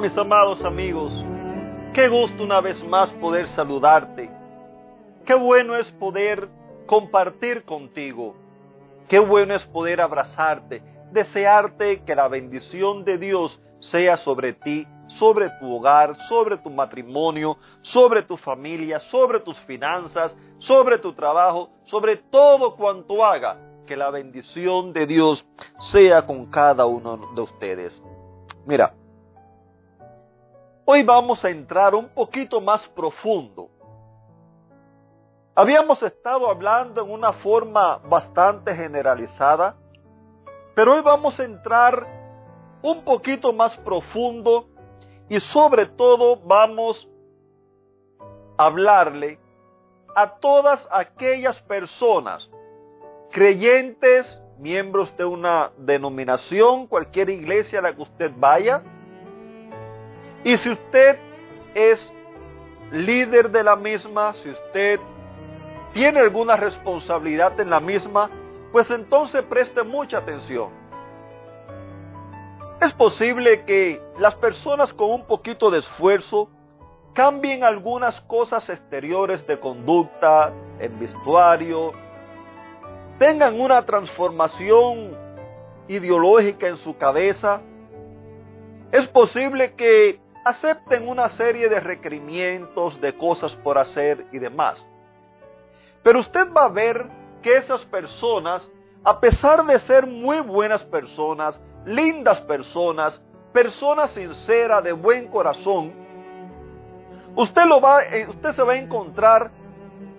Mis amados amigos, qué gusto una vez más poder saludarte. Qué bueno es poder compartir contigo. Qué bueno es poder abrazarte, desearte que la bendición de Dios sea sobre ti, sobre tu hogar, sobre tu matrimonio, sobre tu familia, sobre tus finanzas, sobre tu trabajo, sobre todo cuanto haga. Que la bendición de Dios sea con cada uno de ustedes. Mira, Hoy vamos a entrar un poquito más profundo. Habíamos estado hablando en una forma bastante generalizada, pero hoy vamos a entrar un poquito más profundo y sobre todo vamos a hablarle a todas aquellas personas, creyentes, miembros de una denominación, cualquier iglesia a la que usted vaya, y si usted es líder de la misma, si usted tiene alguna responsabilidad en la misma, pues entonces preste mucha atención. Es posible que las personas con un poquito de esfuerzo cambien algunas cosas exteriores de conducta, en vestuario, tengan una transformación ideológica en su cabeza. Es posible que acepten una serie de requerimientos, de cosas por hacer y demás. Pero usted va a ver que esas personas, a pesar de ser muy buenas personas, lindas personas, personas sinceras, de buen corazón, usted, lo va, eh, usted se va a encontrar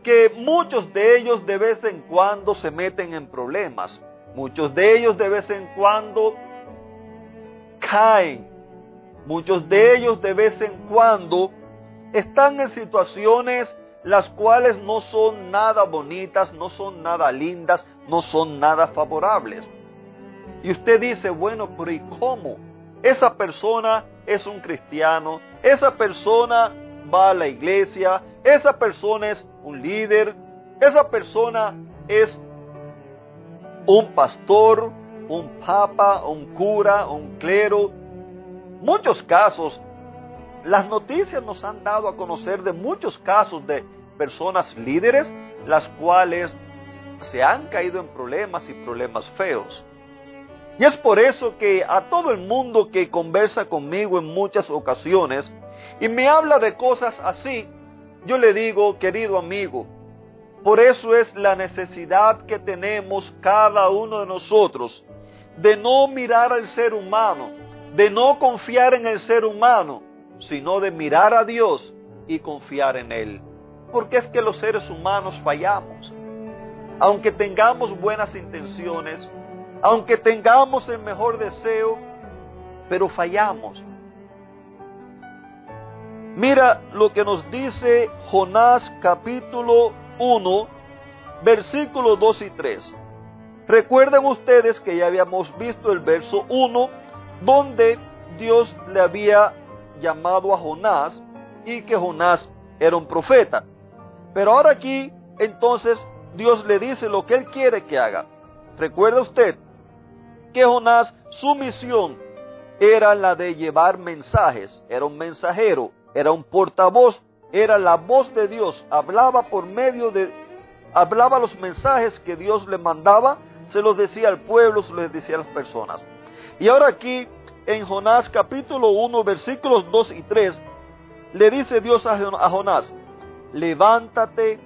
que muchos de ellos de vez en cuando se meten en problemas. Muchos de ellos de vez en cuando caen Muchos de ellos de vez en cuando están en situaciones las cuales no son nada bonitas, no son nada lindas, no son nada favorables. Y usted dice, bueno, pero ¿y cómo? Esa persona es un cristiano, esa persona va a la iglesia, esa persona es un líder, esa persona es un pastor, un papa, un cura, un clero, muchos casos, las noticias nos han dado a conocer de muchos casos de personas líderes, las cuales se han caído en problemas y problemas feos. Y es por eso que a todo el mundo que conversa conmigo en muchas ocasiones y me habla de cosas así, yo le digo, querido amigo, por eso es la necesidad que tenemos cada uno de nosotros de no mirar al ser humano, de no confiar en el ser humano, sino de mirar a Dios y confiar en Él. Porque es que los seres humanos fallamos. Aunque tengamos buenas intenciones, aunque tengamos el mejor deseo, pero fallamos. Mira lo que nos dice Jonás capítulo 1, versículos 2 y 3. Recuerden ustedes que ya habíamos visto el verso 1 donde Dios le había llamado a Jonás y que Jonás era un profeta. Pero ahora aquí, entonces, Dios le dice lo que él quiere que haga. Recuerda usted que Jonás, su misión era la de llevar mensajes, era un mensajero, era un portavoz, era la voz de Dios, hablaba por medio de, hablaba los mensajes que Dios le mandaba, se los decía al pueblo, se los decía a las personas. Y ahora aquí en Jonás capítulo 1 versículos 2 y 3 le dice Dios a Jonás, levántate,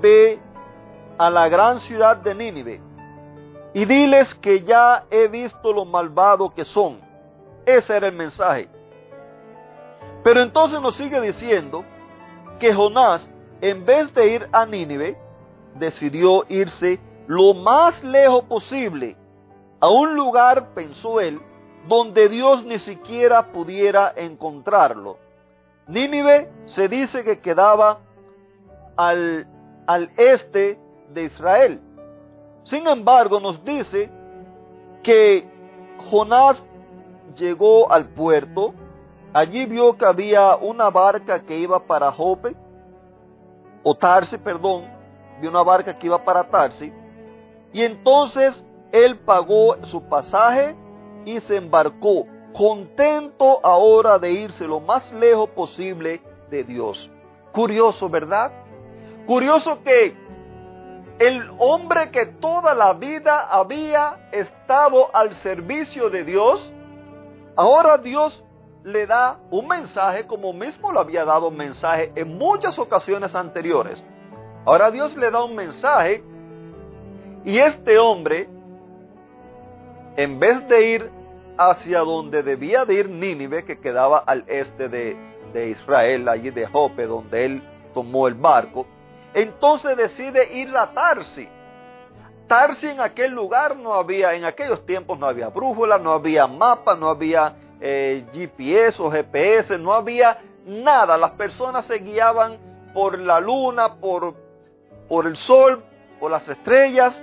ve a la gran ciudad de Nínive y diles que ya he visto lo malvado que son. Ese era el mensaje. Pero entonces nos sigue diciendo que Jonás, en vez de ir a Nínive, decidió irse lo más lejos posible a un lugar, pensó él, donde Dios ni siquiera pudiera encontrarlo. Nínive se dice que quedaba al, al este de Israel. Sin embargo, nos dice que Jonás llegó al puerto, allí vio que había una barca que iba para Jope, o Tarsi, perdón, vio una barca que iba para Tarsi, y entonces él pagó su pasaje y se embarcó, contento ahora de irse lo más lejos posible de Dios. Curioso, ¿verdad? Curioso que el hombre que toda la vida había estado al servicio de Dios, ahora Dios le da un mensaje como mismo lo había dado un mensaje en muchas ocasiones anteriores. Ahora Dios le da un mensaje y este hombre, en vez de ir hacia donde debía de ir Nínive, que quedaba al este de, de Israel, allí de Jope, donde él tomó el barco, entonces decide ir a Tarsi. Tarsi en aquel lugar no había, en aquellos tiempos no había brújula, no había mapa, no había eh, GPS o GPS, no había nada. Las personas se guiaban por la luna, por, por el sol, por las estrellas.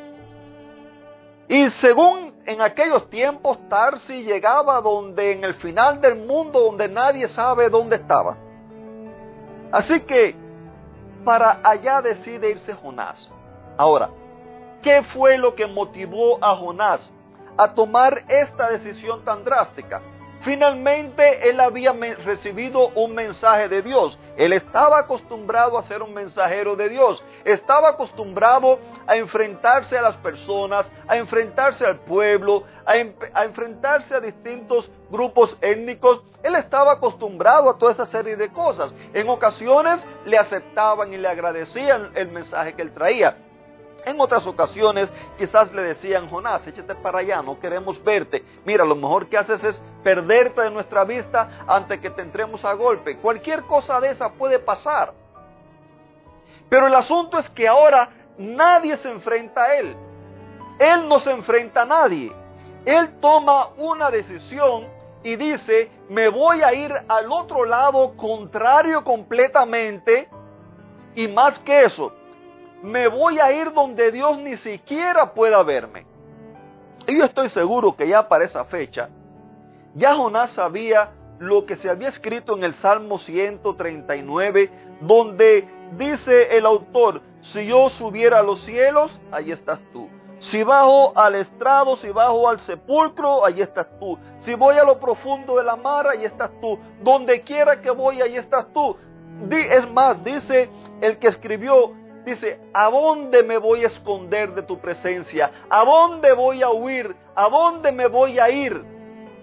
Y según en aquellos tiempos, Tarsi llegaba donde en el final del mundo, donde nadie sabe dónde estaba. Así que para allá decide irse Jonás. Ahora, ¿qué fue lo que motivó a Jonás a tomar esta decisión tan drástica? Finalmente él había recibido un mensaje de Dios. Él estaba acostumbrado a ser un mensajero de Dios. Estaba acostumbrado a enfrentarse a las personas, a enfrentarse al pueblo, a, enfrentarse a distintos grupos étnicos. Él estaba acostumbrado a toda esa serie de cosas. En ocasiones le aceptaban y le agradecían el mensaje que él traía. En otras ocasiones quizás le decían, Jonás, échate para allá, no queremos verte. Mira, lo mejor que haces es perderte de nuestra vista antes que te entremos a golpe. Cualquier cosa de esa puede pasar. Pero el asunto es que ahora nadie se enfrenta a él. Él no se enfrenta a nadie. Él toma una decisión y dice, me voy a ir al otro lado contrario completamente. Y más que eso, me voy a ir donde Dios ni siquiera pueda verme. Y yo estoy seguro que ya para esa fecha, ya Jonás sabía lo que se había escrito en el Salmo 139, donde dice el autor, si yo subiera a los cielos, ahí estás tú. Si bajo al estrado, si bajo al sepulcro, ahí estás tú. Si voy a lo profundo de la mar, ahí estás tú. Donde quiera que voy, ahí estás tú. Es más, dice el que escribió Dice, ¿a dónde me voy a esconder de tu presencia? ¿A dónde voy a huir? ¿A dónde me voy a ir?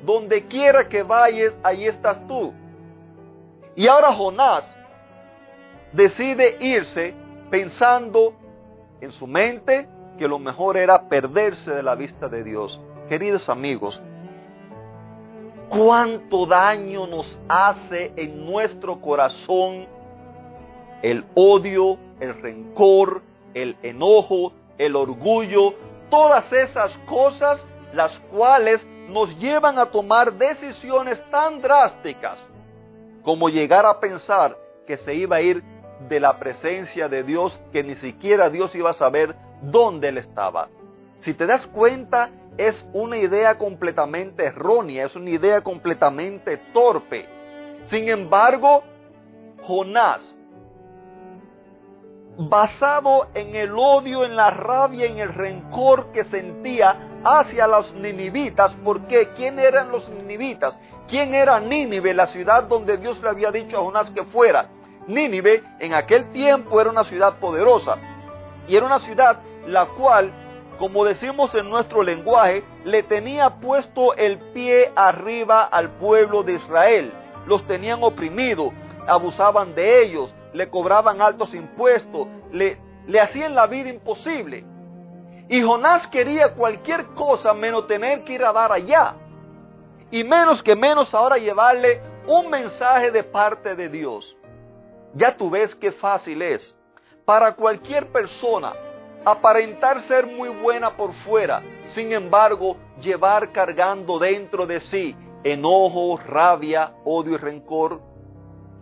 Donde quiera que vayas, ahí estás tú. Y ahora Jonás decide irse pensando en su mente que lo mejor era perderse de la vista de Dios. Queridos amigos, cuánto daño nos hace en nuestro corazón el odio, el rencor, el enojo, el orgullo, todas esas cosas las cuales nos llevan a tomar decisiones tan drásticas como llegar a pensar que se iba a ir de la presencia de Dios, que ni siquiera Dios iba a saber dónde él estaba. Si te das cuenta, es una idea completamente errónea, es una idea completamente torpe. Sin embargo, Jonás, basado en el odio, en la rabia, en el rencor que sentía hacia los ninivitas. porque ¿Quién eran los ninivitas? ¿Quién era Nínive, la ciudad donde Dios le había dicho a Jonás que fuera? Nínive en aquel tiempo era una ciudad poderosa y era una ciudad la cual, como decimos en nuestro lenguaje, le tenía puesto el pie arriba al pueblo de Israel. Los tenían oprimido, abusaban de ellos, le cobraban altos impuestos, le, le hacían la vida imposible. Y Jonás quería cualquier cosa menos tener que ir a dar allá. Y menos que menos ahora llevarle un mensaje de parte de Dios. Ya tú ves qué fácil es para cualquier persona aparentar ser muy buena por fuera, sin embargo, llevar cargando dentro de sí enojo, rabia, odio y rencor?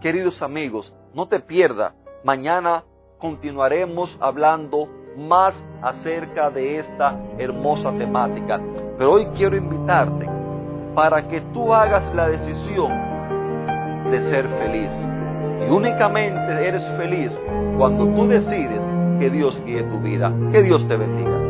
Queridos amigos, no te pierdas. Mañana continuaremos hablando más acerca de esta hermosa temática. Pero hoy quiero invitarte para que tú hagas la decisión de ser feliz. Y únicamente eres feliz cuando tú decides que Dios guíe tu vida. Que Dios te bendiga.